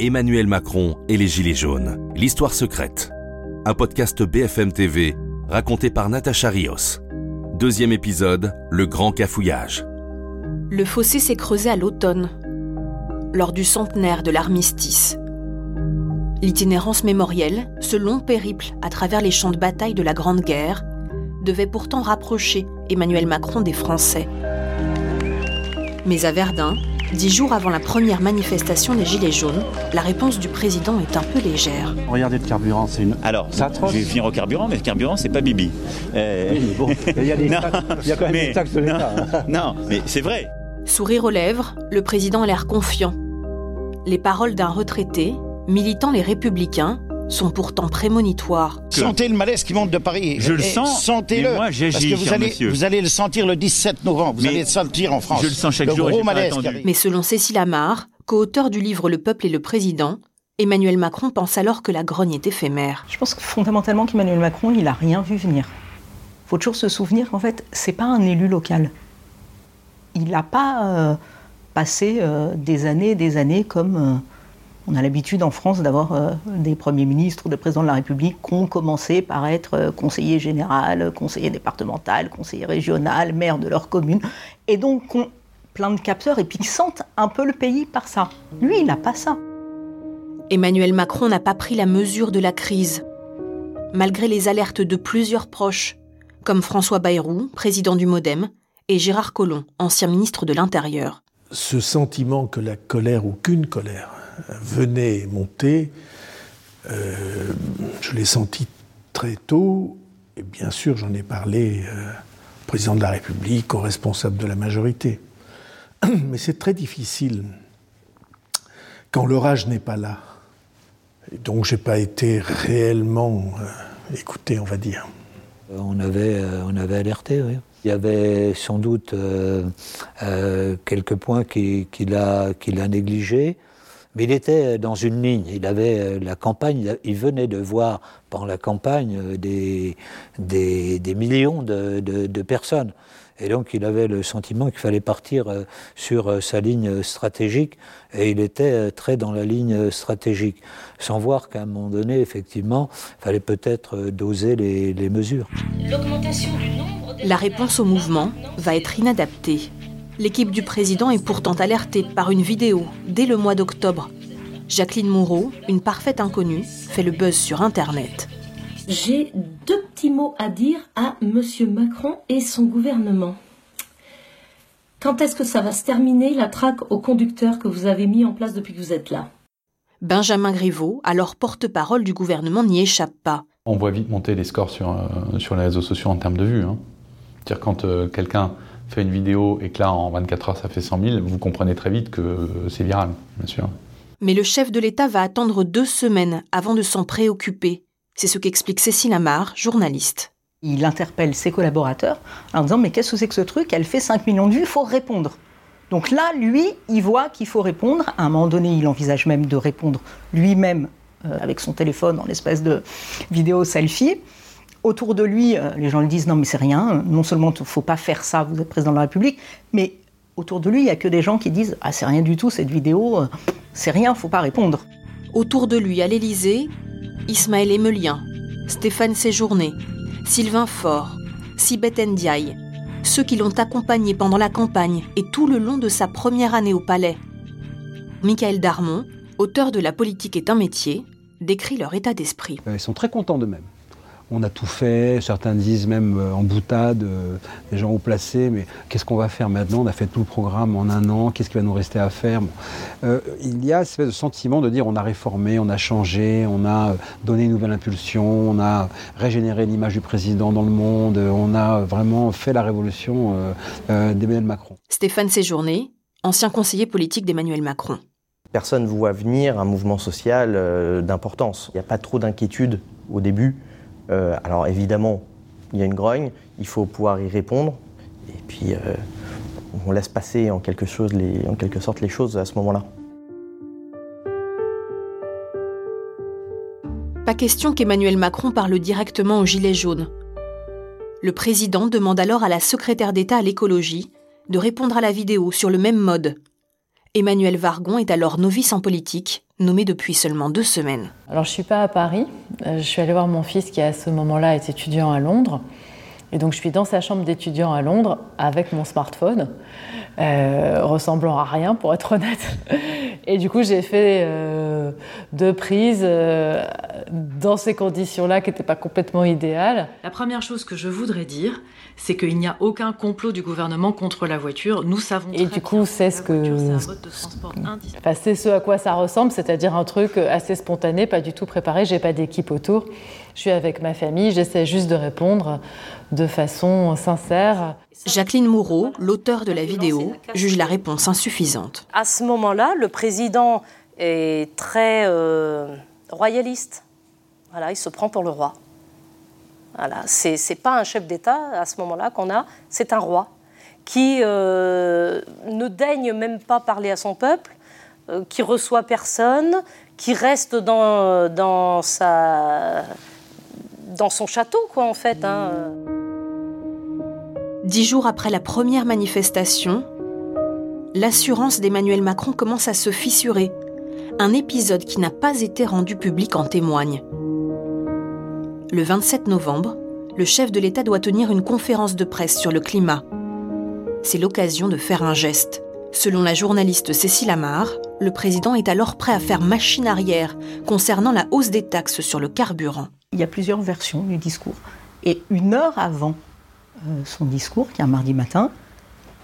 Emmanuel Macron et les Gilets jaunes. L'histoire secrète. Un podcast BFM TV raconté par Natacha Rios. Deuxième épisode, le grand cafouillage. Le fossé s'est creusé à l'automne, lors du centenaire de l'armistice. L'itinérance mémorielle, ce long périple à travers les champs de bataille de la Grande Guerre, devait pourtant rapprocher Emmanuel Macron des Français. Mais à Verdun, dix jours avant la première manifestation des Gilets jaunes, la réponse du président est un peu légère. Regardez le carburant, c'est une. Alors, je vais finir au carburant, mais le carburant, c'est pas Bibi. Euh... Oui, bon, il y a, des non, taxes, il y a quand même mais- des taxes de l'État. hein. Non, mais c'est vrai. Sourire aux lèvres, le président a l'air confiant. Les paroles d'un retraité, militant les républicains, sont pourtant prémonitoires. Que- Sentez le malaise qui monte de Paris. Je le sens, Sentez-le. moi, j'agis, Parce que vous allez, monsieur. vous allez le sentir le 17 novembre. Vous Mais allez le sentir en France. je le sens chaque jour et gros malaise. Mais selon Cécile Amar, co-auteur du livre Le peuple et le président, Emmanuel Macron pense alors que la grogne est éphémère. Je pense que fondamentalement qu'Emmanuel Macron, il n'a rien vu venir. faut toujours se souvenir qu'en fait, c'est pas un élu local. Il n'a pas euh, passé euh, des années et des années comme euh, on a l'habitude en France d'avoir euh, des premiers ministres ou des présidents de la République qui ont commencé par être euh, conseiller général, conseiller départemental, conseiller régional, maire de leur commune, et donc qui ont plein de capteurs et puis qui sentent un peu le pays par ça. Lui, il n'a pas ça. Emmanuel Macron n'a pas pris la mesure de la crise. Malgré les alertes de plusieurs proches, comme François Bayrou, président du Modem, et Gérard Collomb, ancien ministre de l'Intérieur. ce sentiment que la colère ou qu'une colère venait monter, euh, je l'ai senti très tôt, et bien sûr j'en ai parlé euh, au président de la République, aux responsables de la majorité. Mais c'est très difficile quand l'orage n'est pas là. Et donc j'ai pas été réellement euh, écouté, on va dire. On avait, euh, on avait alerté, oui. Il y avait sans doute euh, euh, quelques points qui- qu'il a, qu'il a négligés, mais il était dans une ligne. Il avait euh, la campagne, il venait de voir pendant la campagne euh, des, des, des millions de, de- de personnes. Et donc il avait le sentiment qu'il fallait partir euh, sur euh, sa ligne stratégique, et il était euh, très dans la ligne stratégique, sans voir qu'à un moment donné, effectivement, il fallait peut-être euh, doser les- les mesures. La réponse au mouvement va être inadaptée. L'équipe du président est pourtant alertée par une vidéo dès le mois d'octobre. Jacqueline Moreau, une parfaite inconnue, fait le buzz sur Internet. J'ai deux petits mots à dire à Monsieur Macron et son gouvernement. Quand est-ce que ça va se terminer, la traque aux conducteurs que vous avez mis en place depuis que vous êtes là? Benjamin Griveaux, alors porte-parole du gouvernement, n'y échappe pas. On voit vite monter les scores sur, euh, sur les réseaux sociaux en termes de vues. hein. C'est-à-dire quand euh, quelqu'un fait une vidéo et que là en 24 heures ça fait 100 000, vous comprenez très vite que euh, c'est viral, bien sûr. Mais le chef de l'État va attendre deux semaines avant de s'en préoccuper. C'est ce qu'explique Cécile Amar, journaliste. Il interpelle ses collaborateurs en disant Mais qu'est-ce que c'est que ce truc? Elle fait 5 millions de vues, il faut répondre. Donc là, lui, il voit qu'il faut répondre. À un moment donné, il envisage même de répondre lui-même euh, avec son téléphone en espèce de vidéo selfie. Autour de lui, euh, les gens lui disent Non, mais c'est rien. Non seulement il ne faut pas faire ça, vous êtes président de la République, mais autour de lui, il n'y a que des gens qui disent Ah, c'est rien du tout, cette vidéo, euh, c'est rien, il ne faut pas répondre. Autour de lui, à l'Élysée, Ismaël Emelien, Stéphane Séjourné, Sylvain Faure, Sibeth Ndiaye, ceux qui l'ont accompagné pendant la campagne et tout le long de sa première année au palais. Michael Darmon, auteur de La politique est un métier, décrit leur état d'esprit. Euh, Ils sont très contents d'eux-mêmes. On a tout fait, certains disent même euh, en boutade, euh, des gens haut placés, mais qu'est-ce qu'on va faire maintenant? On a fait tout le programme en un an, qu'est-ce qui va nous rester à faire? Bon. Euh, Il y a ce sentiment de dire on a réformé, on a changé, on a donné une nouvelle impulsion, on a régénéré l'image du président dans le monde, on a vraiment fait la révolution euh, euh, d'Emmanuel Macron. Stéphane Séjourné, ancien conseiller politique d'Emmanuel Macron. Personne ne voit venir un mouvement social euh, d'importance. Il n'y a pas trop d'inquiétude au début. Euh, alors évidemment, il y a une grogne, il faut pouvoir y répondre. Et puis, euh, on laisse passer en quelque, en quelque sorte les choses à ce moment-là. Pas question qu'Emmanuel Macron parle directement aux Gilets jaunes. Le président demande alors à la secrétaire d'État à l'écologie de répondre à la vidéo sur le même mode. Emmanuel Vargon est alors novice en politique, nommé depuis seulement deux semaines. Alors je suis pas à Paris, euh, je suis allée voir mon fils qui à ce moment-là est étudiant à Londres. Et donc je suis dans sa chambre d'étudiant à Londres avec mon smartphone, euh, ressemblant à rien pour être honnête. Et du coup j'ai fait euh, deux prises euh, dans ces conditions-là qui n'étaient pas complètement idéales. La première chose que je voudrais dire, c'est qu'il n'y a aucun complot du gouvernement contre la voiture. Nous savons. Et du coup c'est ce que, enfin, c'est ce à quoi ça ressemble, c'est-à-dire un truc assez spontané, pas du tout préparé. J'ai pas d'équipe autour. Je suis avec ma famille, j'essaie juste de répondre de façon sincère. Jacqueline Moureau, l'auteur de la vidéo, juge la réponse insuffisante. À ce moment-là, le président est très euh, royaliste. Voilà, il se prend pour le roi. Voilà, c'est, c'est pas un chef d'État à ce moment-là qu'on a, c'est un roi qui euh, ne daigne même pas parler à son peuple, euh, qui reçoit personne, qui reste dans, dans sa dans son château, quoi, en fait. Hein. Dix jours après la première manifestation, l'assurance d'Emmanuel Macron commence à se fissurer. Un épisode qui n'a pas été rendu public en témoigne. Le 27 novembre, le chef de l'État doit tenir une conférence de presse sur le climat. C'est l'occasion de faire un geste. Selon la journaliste Cécile Amar, le président est alors prêt à faire machine arrière concernant la hausse des taxes sur le carburant. Il y a plusieurs versions du discours. Et une heure avant son discours, qui est un mardi matin,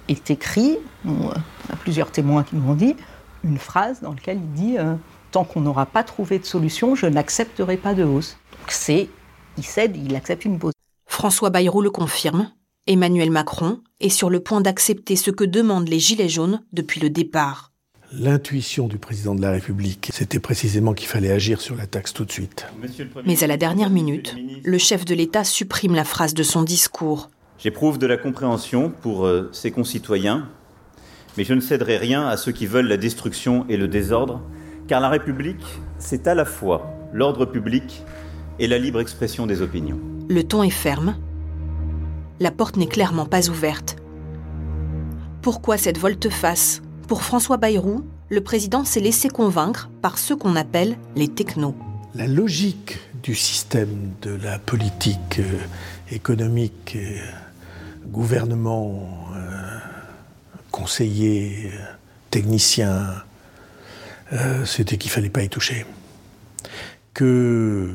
est écrit, on a plusieurs témoins qui nous l'ont dit, une phrase dans laquelle il dit euh, Tant qu'on n'aura pas trouvé de solution, je n'accepterai pas de hausse. Donc c'est, il cède, il accepte une pause. François Bayrou le confirme. Emmanuel Macron est sur le point d'accepter ce que demandent les Gilets jaunes depuis le départ. L'intuition du président de la République, c'était précisément qu'il fallait agir sur la taxe tout de suite. Mais à la dernière minute, le chef de l'État supprime la phrase de son discours. J'éprouve de la compréhension pour euh, ses concitoyens, mais je ne céderai rien à ceux qui veulent la destruction et le désordre, car la République, c'est à la fois l'ordre public et la libre expression des opinions. Le ton est ferme. La porte n'est clairement pas ouverte. Pourquoi cette volte-face? Pour François Bayrou, le président s'est laissé convaincre par ceux qu'on appelle les technos. La logique du système de la politique euh, économique, euh, gouvernement, euh, conseiller, euh, technicien, euh, c'était qu'il fallait pas y toucher. Que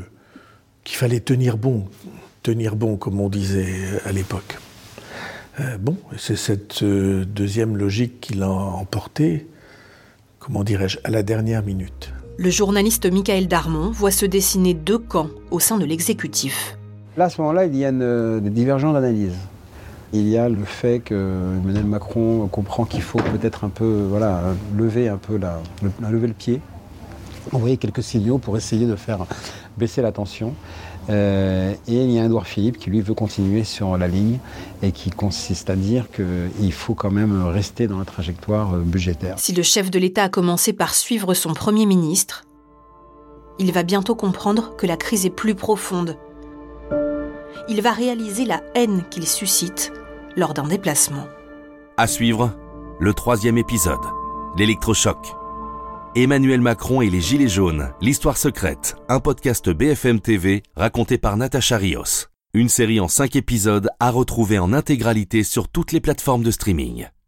qu'il fallait tenir bon, tenir bon comme on disait à l'époque. Euh, bon, c'est cette euh, deuxième logique qui l'a emporté, comment dirais-je, à la dernière minute. Le journaliste Michael Darmon voit se dessiner deux camps au sein de l'exécutif. Là, à ce moment-là, il y a une, des divergences d'analyse. Il y a le fait que Emmanuel Macron comprend qu'il faut peut-être un peu, voilà, lever un peu la, le, lever le pied, envoyer quelques signaux pour essayer de faire baisser la tension. Euh, et il y a Edouard Philippe qui lui veut continuer sur la ligne et qui consiste à dire qu'il faut quand même rester dans la trajectoire euh, budgétaire. Si le chef de l'État a commencé par suivre son Premier ministre, il va bientôt comprendre que la crise est plus profonde. Il va réaliser la haine qu'il suscite lors d'un déplacement. À suivre, le troisième épisode, l'électrochoc. Emmanuel Macron et les Gilets jaunes, l'histoire secrète, un podcast BFM TV raconté par Natacha Rios. Une série en cinq épisodes à retrouver en intégralité sur toutes les plateformes de streaming.